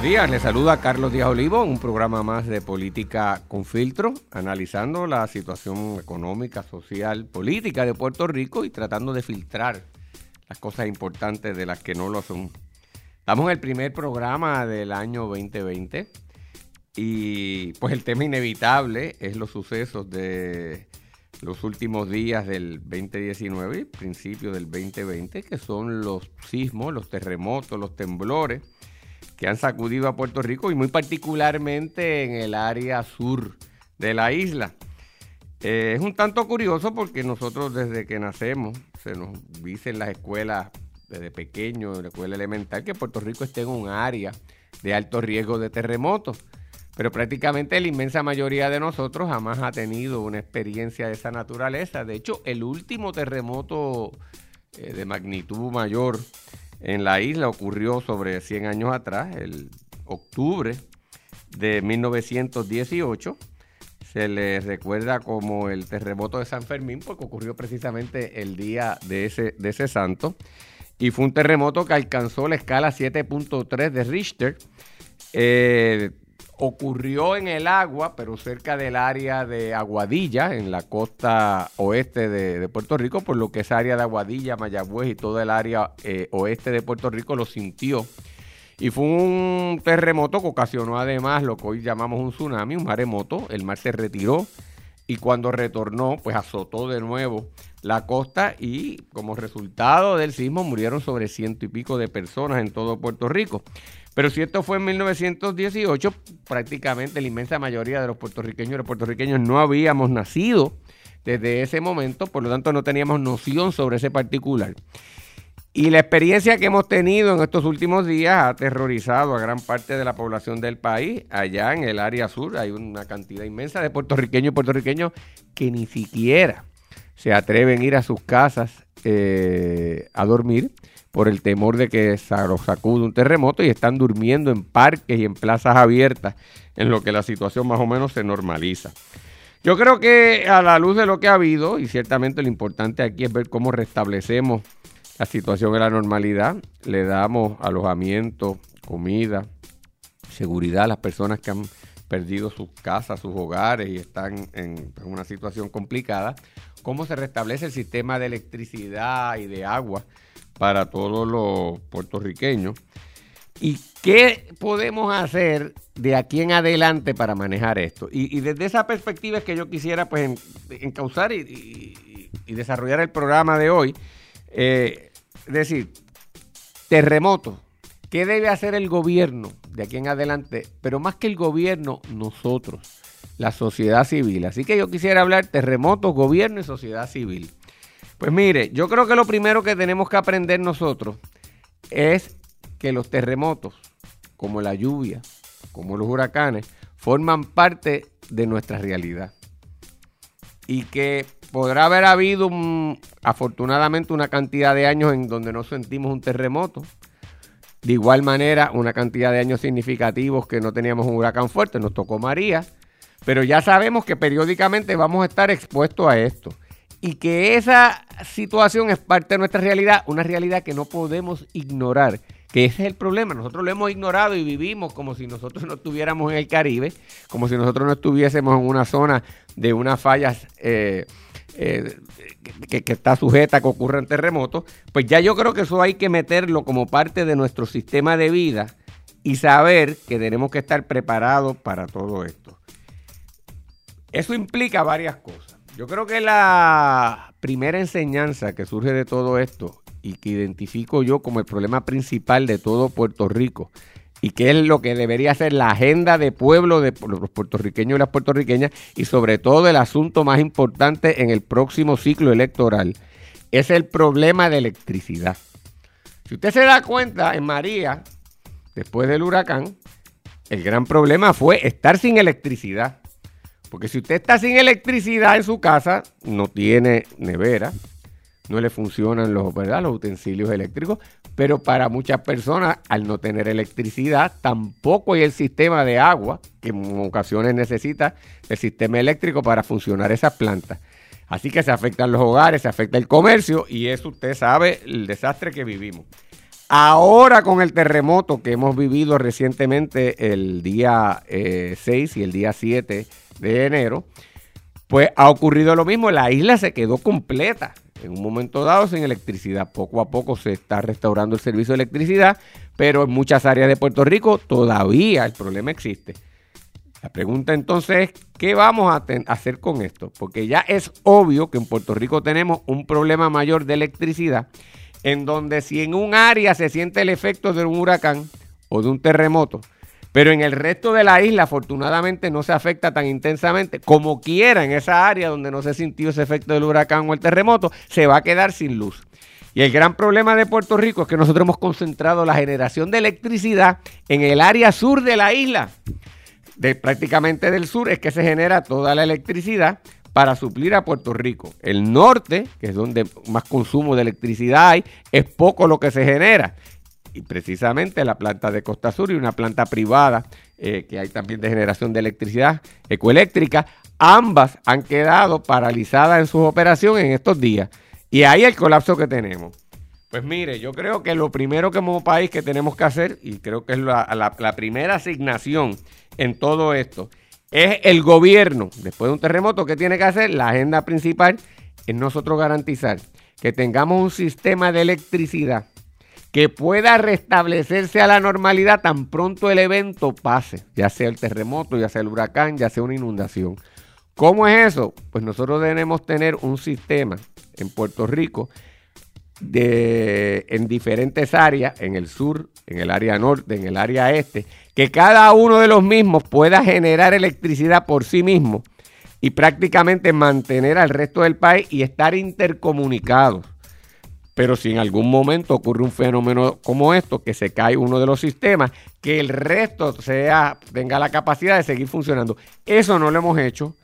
Buenos días, les saluda Carlos Díaz Olivo, un programa más de política con filtro, analizando la situación económica, social, política de Puerto Rico y tratando de filtrar las cosas importantes de las que no lo son. Estamos en el primer programa del año 2020 y pues el tema inevitable es los sucesos de los últimos días del 2019 y principio del 2020, que son los sismos, los terremotos, los temblores que han sacudido a Puerto Rico y muy particularmente en el área sur de la isla. Eh, es un tanto curioso porque nosotros desde que nacemos se nos dice en las escuelas desde pequeño, en la escuela elemental, que Puerto Rico esté en un área de alto riesgo de terremotos. Pero prácticamente la inmensa mayoría de nosotros jamás ha tenido una experiencia de esa naturaleza. De hecho, el último terremoto eh, de magnitud mayor en la isla ocurrió sobre 100 años atrás, el octubre de 1918. Se le recuerda como el terremoto de San Fermín porque ocurrió precisamente el día de ese, de ese santo. Y fue un terremoto que alcanzó la escala 7.3 de Richter. Eh, ocurrió en el agua, pero cerca del área de Aguadilla, en la costa oeste de, Puerto Rico, por lo que esa área de Aguadilla, Mayagüez y toda el área eh, oeste de Puerto Rico lo sintió. Y fue un terremoto que ocasionó además lo que hoy llamamos un tsunami, un maremoto. El mar se retiró y cuando retornó, pues azotó de nuevo la costa y como resultado del sismo murieron sobre ciento y pico de personas en todo Puerto Rico. Pero si esto fue en 1918, prácticamente la inmensa mayoría de los puertorriqueños y los puertorriqueños no habíamos nacido desde ese momento, por lo tanto no teníamos noción sobre ese particular. Y la experiencia que hemos tenido en estos últimos días ha aterrorizado a gran parte de la población del país. Allá en el área sur hay una cantidad inmensa de puertorriqueños y puertorriqueños que ni siquiera se atreven a ir a sus casas eh, a dormir por el temor de que los sacude un terremoto y están durmiendo en parques y en plazas abiertas, en lo que la situación más o menos se normaliza. Yo creo que a la luz de lo que ha habido, y ciertamente lo importante aquí es ver cómo restablecemos la situación en la normalidad, le damos alojamiento, comida, seguridad a las personas que han perdido sus casas, sus hogares y están en una situación complicada, cómo se restablece el sistema de electricidad y de agua para todos los puertorriqueños. ¿Y qué podemos hacer de aquí en adelante para manejar esto? Y, desde esa perspectiva es que yo quisiera pues encauzar y, desarrollar el programa de hoy. Eh, decir, terremoto. ¿Qué debe hacer el gobierno de aquí en adelante? Pero más que el gobierno, nosotros, la sociedad civil. Así que yo quisiera hablar terremotos, gobierno y sociedad civil. Pues mire, yo creo que lo primero que tenemos que aprender nosotros es que los terremotos, como la lluvia, como los huracanes, forman parte de nuestra realidad. Y que podrá haber habido afortunadamente una cantidad de años en donde no sentimos un terremoto. De igual manera, una cantidad de años significativos que no teníamos un huracán fuerte, nos tocó María, pero ya sabemos que periódicamente vamos a estar expuestos a esto y que esa situación es parte de nuestra realidad, una realidad que no podemos ignorar, que ese es el problema. Nosotros lo hemos ignorado y vivimos como si nosotros no estuviéramos en el Caribe, como si nosotros no estuviésemos en una zona de unas fallas eh, eh, que, que, está sujeta a que ocurran terremotos. Pues ya yo creo que eso hay que meterlo como parte de nuestro sistema de vida y saber que tenemos que estar preparados para todo esto. Eso implica varias cosas. Yo creo que la primera enseñanza que surge de todo esto y que identifico yo como el problema principal de todo Puerto Rico y que es lo que debería ser la agenda de pueblo de los puertorriqueños y las puertorriqueñas y sobre todo el asunto más importante en el próximo ciclo electoral es el problema de electricidad. Si usted se da cuenta, en María, después del huracán, el gran problema fue estar sin electricidad. Porque si usted está sin electricidad en su casa, no tiene nevera, no le funcionan los, utensilios eléctricos, pero para muchas personas, al no tener electricidad, tampoco hay el sistema de agua, que en ocasiones necesita el sistema eléctrico para funcionar esas plantas. Así que se afectan los hogares, se afecta el comercio y eso usted sabe el desastre que vivimos. Ahora con el terremoto que hemos vivido recientemente el día 6 eh, y el día 7 de enero, pues ha ocurrido lo mismo, la isla se quedó completa en un momento dado sin electricidad. Poco a poco se está restaurando el servicio de electricidad, pero en muchas áreas de Puerto Rico todavía el problema existe. La pregunta entonces es, ¿qué vamos a hacer con esto? Porque ya es obvio que en Puerto Rico tenemos un problema mayor de electricidad en donde si en un área se siente el efecto de un huracán o de un terremoto, pero en el resto de la isla afortunadamente no se afecta tan intensamente como quiera en esa área donde no se sintió ese efecto del huracán o el terremoto, se va a quedar sin luz. Y el gran problema de Puerto Rico es que nosotros hemos concentrado la generación de electricidad en el área sur de la isla. De prácticamente del sur es que se genera toda la electricidad para suplir a Puerto Rico. El norte, que es donde más consumo de electricidad hay, es poco lo que se genera. Y precisamente la planta de Costa Sur y una planta privada eh, que hay también de generación de electricidad ecoeléctrica, ambas han quedado paralizadas en sus operaciones en estos días. Y ahí el colapso que tenemos. Pues mire, yo creo que lo primero que como país que tenemos que hacer, y creo que es la, la primera asignación en todo esto, es el gobierno, después de un terremoto, ¿qué tiene que hacer? La agenda principal es nosotros garantizar que tengamos un sistema de electricidad que pueda restablecerse a la normalidad tan pronto el evento pase, ya sea el terremoto, ya sea el huracán, ya sea una inundación. ¿Cómo es eso? Pues nosotros debemos tener un sistema en Puerto Rico de, en diferentes áreas, en el sur, en el área norte, en el área este, que cada uno de los mismos pueda generar electricidad por sí mismo y prácticamente mantener al resto del país y estar intercomunicados. Pero si en algún momento ocurre un fenómeno como esto, que se cae uno de los sistemas, que el resto sea, tenga la capacidad de seguir funcionando. Eso no lo hemos hecho.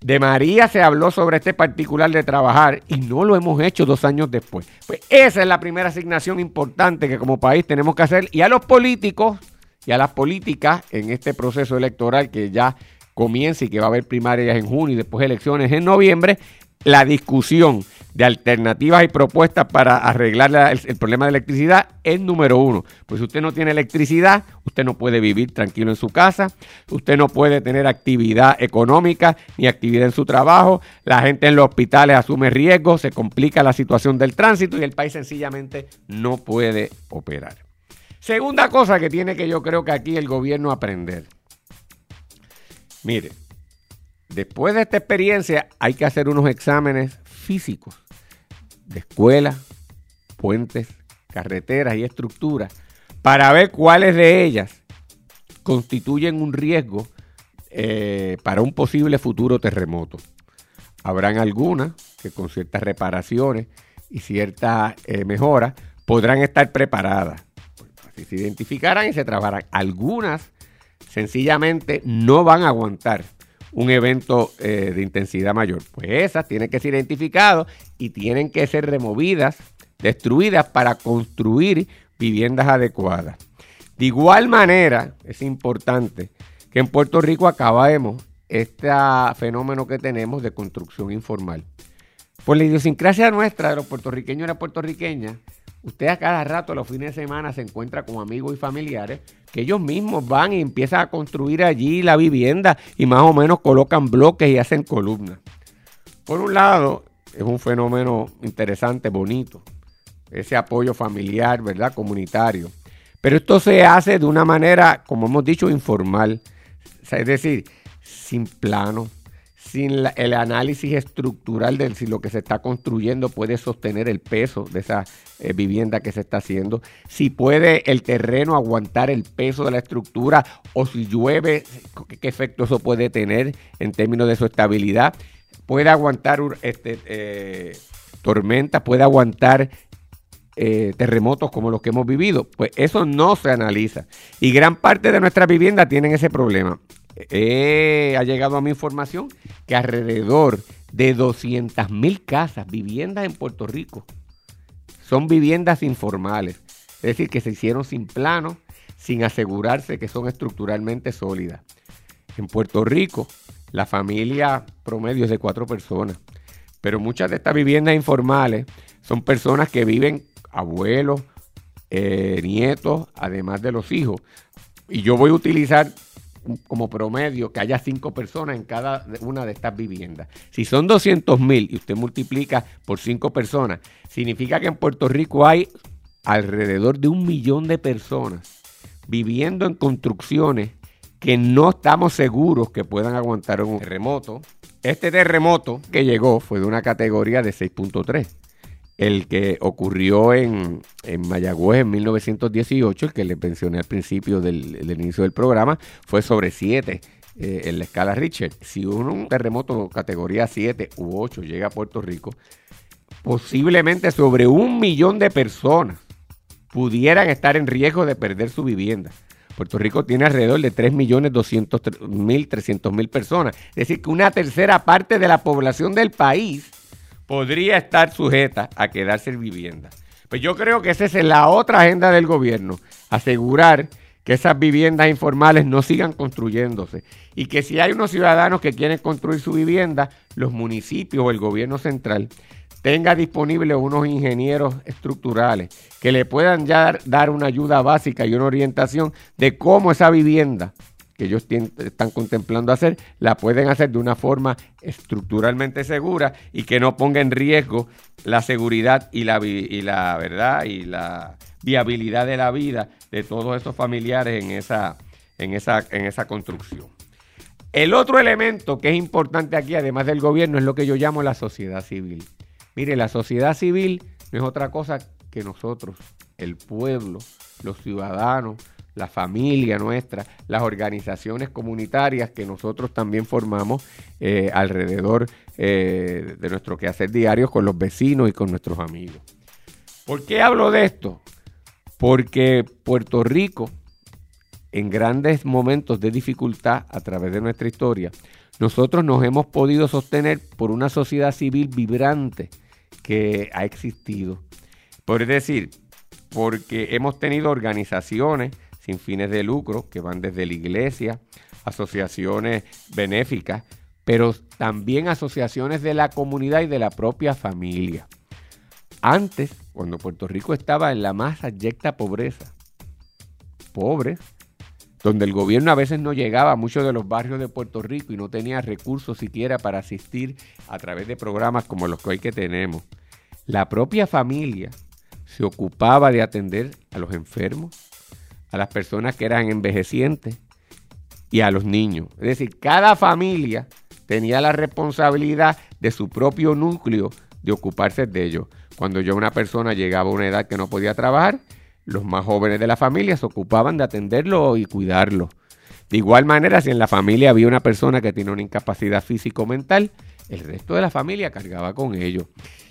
De María se habló sobre este particular de trabajar y no lo hemos hecho dos años después. Pues esa es la primera asignación importante que como país tenemos que hacer y a los políticos y a las políticas en este proceso electoral que ya comienza y que va a haber primarias en junio y después elecciones en noviembre, la discusión de alternativas y propuestas para arreglar el, problema de electricidad es número uno. Pues si usted no tiene electricidad, usted no puede vivir tranquilo en su casa, usted no puede tener actividad económica ni actividad en su trabajo, la gente en los hospitales asume riesgos, se complica la situación del tránsito y el país sencillamente no puede operar. Segunda cosa que tiene que yo creo que aquí el gobierno aprender. Mire, Después de esta experiencia hay que hacer unos exámenes físicos de escuelas, puentes, carreteras y estructuras para ver cuáles de ellas constituyen un riesgo eh, para un posible futuro terremoto. Habrán algunas que con ciertas reparaciones y ciertas eh, mejoras podrán estar preparadas. Así se identificarán y se trabajarán. Algunas sencillamente no van a aguantar un evento eh, de intensidad mayor. Pues esas tienen que ser identificadas y tienen que ser removidas, destruidas para construir viviendas adecuadas. De igual manera, es importante que en Puerto Rico acabemos este fenómeno que tenemos de construcción informal. Por la idiosincrasia nuestra de los puertorriqueños y las puertorriqueñas, usted a cada rato, los fines de semana, se encuentra con amigos y familiares que ellos mismos van y empiezan a construir allí la vivienda y más o menos colocan bloques y hacen columnas. Por un lado, es un fenómeno interesante, bonito, ese apoyo familiar, ¿verdad? Comunitario. Pero esto se hace de una manera, como hemos dicho, informal. es decir, sin plano, sin el análisis estructural de si lo que se está construyendo puede sostener el peso de esa eh, vivienda que se está haciendo, si puede el terreno aguantar el peso de la estructura o si llueve, qué, efecto eso puede tener en términos de su estabilidad, puede aguantar este, eh, tormentas, puede aguantar eh, terremotos como los que hemos vivido. Pues eso no se analiza. Y gran parte de nuestras viviendas tienen ese problema ha llegado a mi información que alrededor de 200 mil casas, viviendas en Puerto Rico, son viviendas informales. Es decir, que se hicieron sin plano, sin asegurarse que son estructuralmente sólidas. En Puerto Rico, la familia promedio es de cuatro personas. Pero muchas de estas viviendas informales son personas que viven abuelos, eh, nietos, además de los hijos. Y yo voy a utilizar como promedio que haya cinco personas en cada una de estas viviendas. Si son 200 mil y usted multiplica por cinco personas, significa que en Puerto Rico hay alrededor de un millón de personas viviendo en construcciones que no estamos seguros que puedan aguantar un terremoto. Este terremoto que llegó fue de una categoría de 6.3 el que ocurrió en, en, Mayagüez en 1918, el que le mencioné al principio del, inicio del programa, fue sobre 7 eh, en la escala Richter. Si un, terremoto categoría 7 u 8 llega a Puerto Rico, posiblemente sobre un millón de personas pudieran estar en riesgo de perder su vivienda. Puerto Rico tiene alrededor de 3.200.000, 300.000 personas. Es decir, que una tercera parte de la población del país podría estar sujeta a quedarse en vivienda. Pues yo creo que esa es la otra agenda del gobierno, asegurar que esas viviendas informales no sigan construyéndose y que si hay unos ciudadanos que quieren construir su vivienda, los municipios o el gobierno central tenga disponibles unos ingenieros estructurales que le puedan ya dar una ayuda básica y una orientación de cómo esa vivienda que ellos están contemplando hacer, la pueden hacer de una forma estructuralmente segura y que no ponga en riesgo la seguridad y la, y la verdad y la viabilidad de la vida de todos esos familiares en esa, en esa, en esa construcción. El otro elemento que es importante aquí, además del gobierno, es lo que yo llamo la sociedad civil. Mire, la sociedad civil no es otra cosa que nosotros, el pueblo, los ciudadanos, la familia nuestra, las organizaciones comunitarias que nosotros también formamos eh, alrededor eh, de nuestro quehacer diario con los vecinos y con nuestros amigos. ¿Por qué hablo de esto? Porque Puerto Rico, en grandes momentos de dificultad a través de nuestra historia, nosotros nos hemos podido sostener por una sociedad civil vibrante que ha existido. Por decir, porque hemos tenido organizaciones, sin fines de lucro, que van desde la iglesia, asociaciones benéficas, pero también asociaciones de la comunidad y de la propia familia. Antes, cuando Puerto Rico estaba en la más abyecta pobreza, pobres, donde el gobierno a veces no llegaba a muchos de los barrios de Puerto Rico y no tenía recursos siquiera para asistir a través de programas como los que hoy que tenemos. La propia familia se ocupaba de atender a los enfermos, a las personas que eran envejecientes y a los niños. Es decir, cada familia tenía la responsabilidad de su propio núcleo de ocuparse de ellos. Cuando ya una persona llegaba a una edad que no podía trabajar, los más jóvenes de la familia se ocupaban de atenderlo y cuidarlo. De igual manera, si en la familia había una persona que tiene una incapacidad físico-mental, el resto de la familia cargaba con ellos.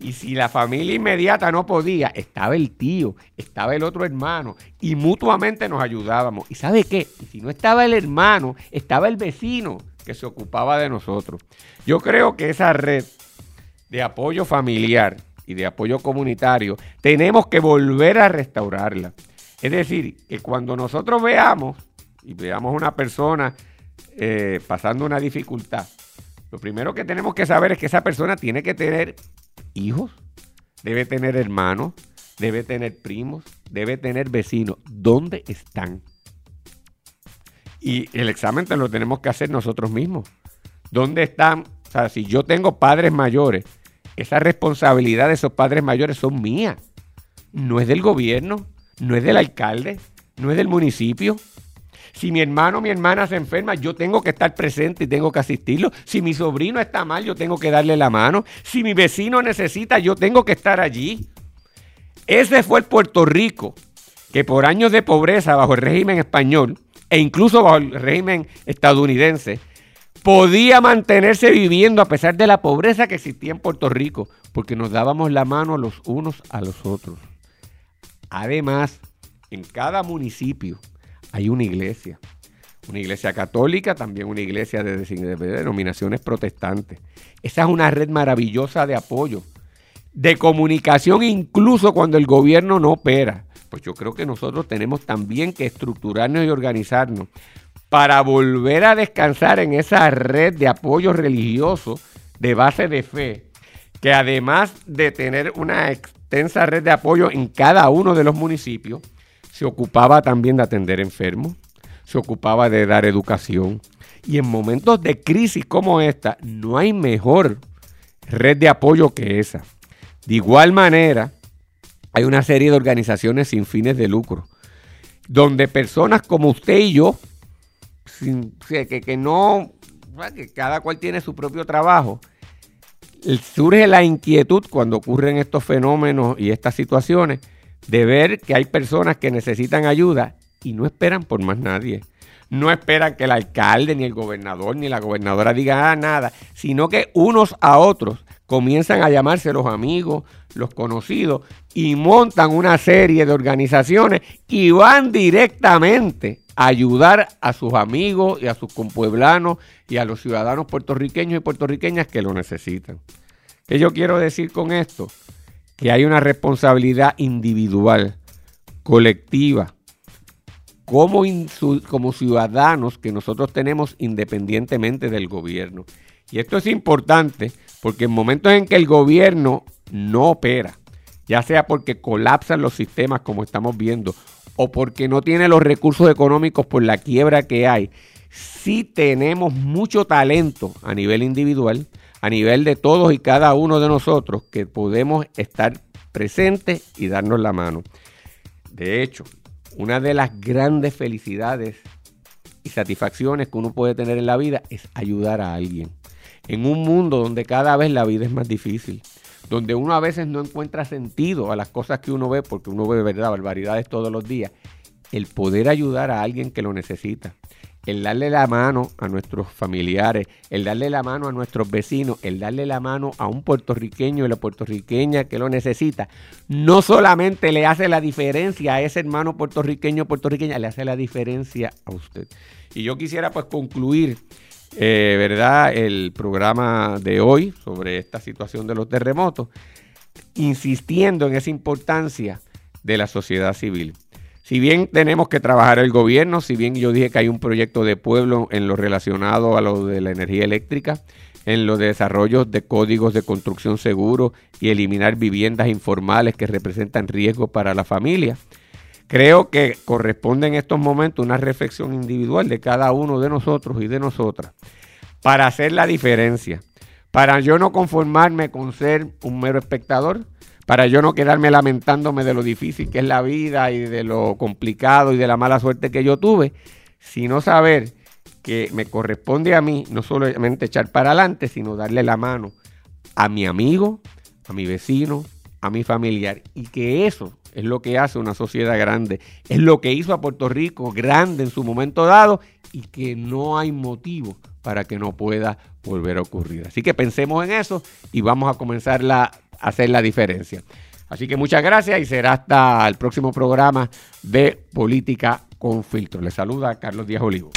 Y si la familia inmediata no podía, estaba el tío, estaba el otro hermano y mutuamente nos ayudábamos. ¿Y sabe qué? Si no estaba el hermano, estaba el vecino que se ocupaba de nosotros. Yo creo que esa red de apoyo familiar y de apoyo comunitario tenemos que volver a restaurarla. Es decir, que cuando nosotros veamos y veamos una persona eh, pasando una dificultad, lo primero que tenemos que saber es que esa persona tiene que tener hijos, debe tener hermanos, debe tener primos, debe tener vecinos. ¿Dónde están? Y el examen lo tenemos que hacer nosotros mismos. ¿Dónde están? O sea, si yo tengo padres mayores, esa responsabilidad de esos padres mayores son mías. No es del gobierno, no es del alcalde, no es del municipio, si mi hermano o mi hermana se enferma, yo tengo que estar presente y tengo que asistirlo. Si mi sobrino está mal, yo tengo que darle la mano. Si mi vecino necesita, yo tengo que estar allí. Ese fue el Puerto Rico que por años de pobreza bajo el régimen español e incluso bajo el régimen estadounidense, podía mantenerse viviendo a pesar de la pobreza que existía en Puerto Rico, porque nos dábamos la mano los unos a los otros. Además, en cada municipio hay una iglesia. Una iglesia católica, también una iglesia de, denominaciones protestantes. Esa es una red maravillosa de apoyo, de comunicación, incluso cuando el gobierno no opera. Pues yo creo que nosotros tenemos también que estructurarnos y organizarnos para volver a descansar en esa red de apoyo religioso de base de fe, que además de tener una extensa red de apoyo en cada uno de los municipios, se ocupaba también de atender enfermos, se ocupaba de dar educación. Y en momentos de crisis como esta, no hay mejor red de apoyo que esa. De igual manera, hay una serie de organizaciones sin fines de lucro, donde personas como usted y yo, que, que no, que cada cual tiene su propio trabajo, surge la inquietud cuando ocurren estos fenómenos y estas situaciones de ver que hay personas que necesitan ayuda y no esperan por más nadie. No esperan que el alcalde, ni el gobernador, ni la gobernadora digan nada, sino que unos a otros comienzan a llamarse los amigos, los conocidos, y montan una serie de organizaciones y van directamente a ayudar a sus amigos y a sus compueblanos y a los ciudadanos puertorriqueños y puertorriqueñas que lo necesitan. ¿Qué yo quiero decir con esto? Que hay una responsabilidad individual, colectiva, como, como ciudadanos que nosotros tenemos independientemente del gobierno. Y esto es importante porque en momentos en que el gobierno no opera, ya sea porque colapsan los sistemas como estamos viendo, o porque no tiene los recursos económicos por la quiebra que hay, sí tenemos mucho talento a nivel individual, a nivel de todos y cada uno de nosotros, que podemos estar presentes y darnos la mano. De hecho, una de las grandes felicidades y satisfacciones que uno puede tener en la vida es ayudar a alguien en un mundo donde cada vez la vida es más difícil, donde uno a veces no encuentra sentido a las cosas que uno ve, porque uno ve verdad barbaridades todos los días, el poder ayudar a alguien que lo necesita, el darle la mano a nuestros familiares, el darle la mano a nuestros vecinos, el darle la mano a un puertorriqueño y la puertorriqueña que lo necesita, no solamente le hace la diferencia a ese hermano puertorriqueño o puertorriqueña, le hace la diferencia a usted. Y yo quisiera pues concluir eh, ¿verdad? El programa de hoy sobre esta situación de los terremotos, insistiendo en esa importancia de la sociedad civil. Si bien tenemos que trabajar el gobierno, si bien yo dije que hay un proyecto de pueblo en lo relacionado a lo de la energía eléctrica, en los desarrollos de códigos de construcción seguro y eliminar viviendas informales que representan riesgo para la familia. Creo que corresponde en estos momentos una reflexión individual de cada uno de nosotros y de nosotras para hacer la diferencia, para yo no conformarme con ser un mero espectador, para yo no quedarme lamentándome de lo difícil que es la vida y de lo complicado y de la mala suerte que yo tuve, sino saber que me corresponde a mí no solamente echar para adelante, sino darle la mano a mi amigo, a mi vecino, a mi familiar y que eso es lo que hace una sociedad grande, es lo que hizo a Puerto Rico grande en su momento dado y que no hay motivo para que no pueda volver a ocurrir. Así que pensemos en eso y vamos a comenzar a hacer la diferencia. Así que muchas gracias y será hasta el próximo programa de Política con Filtro. Les saluda Carlos Díaz Olivo.